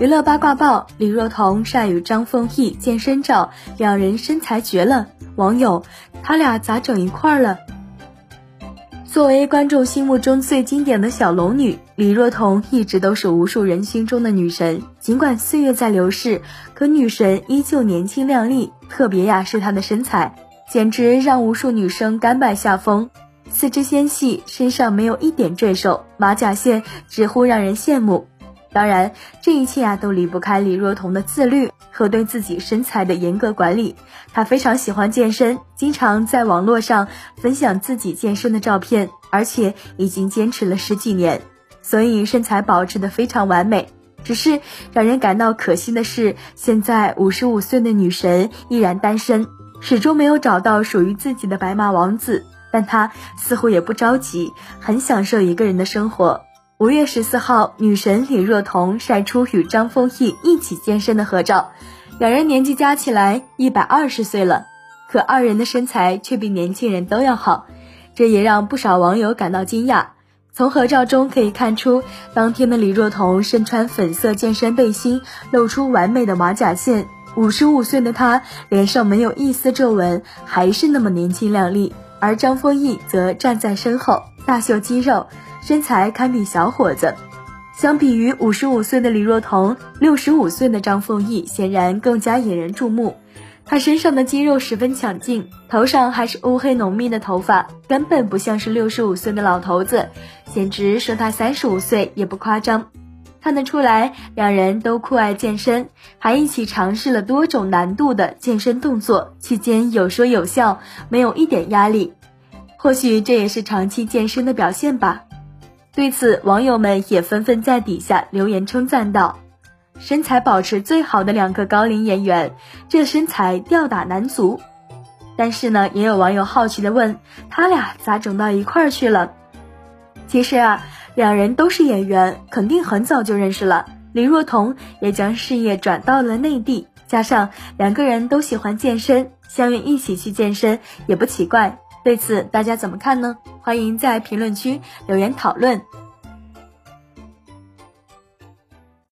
娱乐八卦报：李若彤晒与张丰毅健身照，两人身材绝了。网友：他俩咋整一块了？作为观众心目中最经典的小龙女，李若彤一直都是无数人心中的女神。尽管岁月在流逝，可女神依旧年轻靓丽。特别呀是她的身材，简直让无数女生甘拜下风。四肢纤细，身上没有一点赘肉，马甲线直呼让人羡慕。当然，这一切啊都离不开李若彤的自律和对自己身材的严格管理。她非常喜欢健身，经常在网络上分享自己健身的照片，而且已经坚持了十几年，所以身材保持的非常完美。只是让人感到可惜的是，现在五十五岁的女神依然单身，始终没有找到属于自己的白马王子。但她似乎也不着急，很享受一个人的生活。五月十四号，女神李若彤晒出与张丰毅一起健身的合照，两人年纪加起来一百二十岁了，可二人的身材却比年轻人都要好，这也让不少网友感到惊讶。从合照中可以看出，当天的李若彤身穿粉色健身背心，露出完美的马甲线，五十五岁的她脸上没有一丝皱纹，还是那么年轻靓丽。而张丰毅则站在身后，大秀肌肉。身材堪比小伙子，相比于五十五岁的李若彤，六十五岁的张丰毅显然更加引人注目。他身上的肌肉十分强劲，头上还是乌黑浓密的头发，根本不像是六十五岁的老头子，简直说他三十五岁也不夸张。看得出来，两人都酷爱健身，还一起尝试了多种难度的健身动作，期间有说有笑，没有一点压力。或许这也是长期健身的表现吧。对此，网友们也纷纷在底下留言称赞道：“身材保持最好的两个高龄演员，这身材吊打男足。”但是呢，也有网友好奇的问：“他俩咋整到一块儿去了？”其实啊，两人都是演员，肯定很早就认识了。李若彤也将事业转到了内地，加上两个人都喜欢健身，相约一起去健身也不奇怪。对此，大家怎么看呢？欢迎在评论区留言讨论。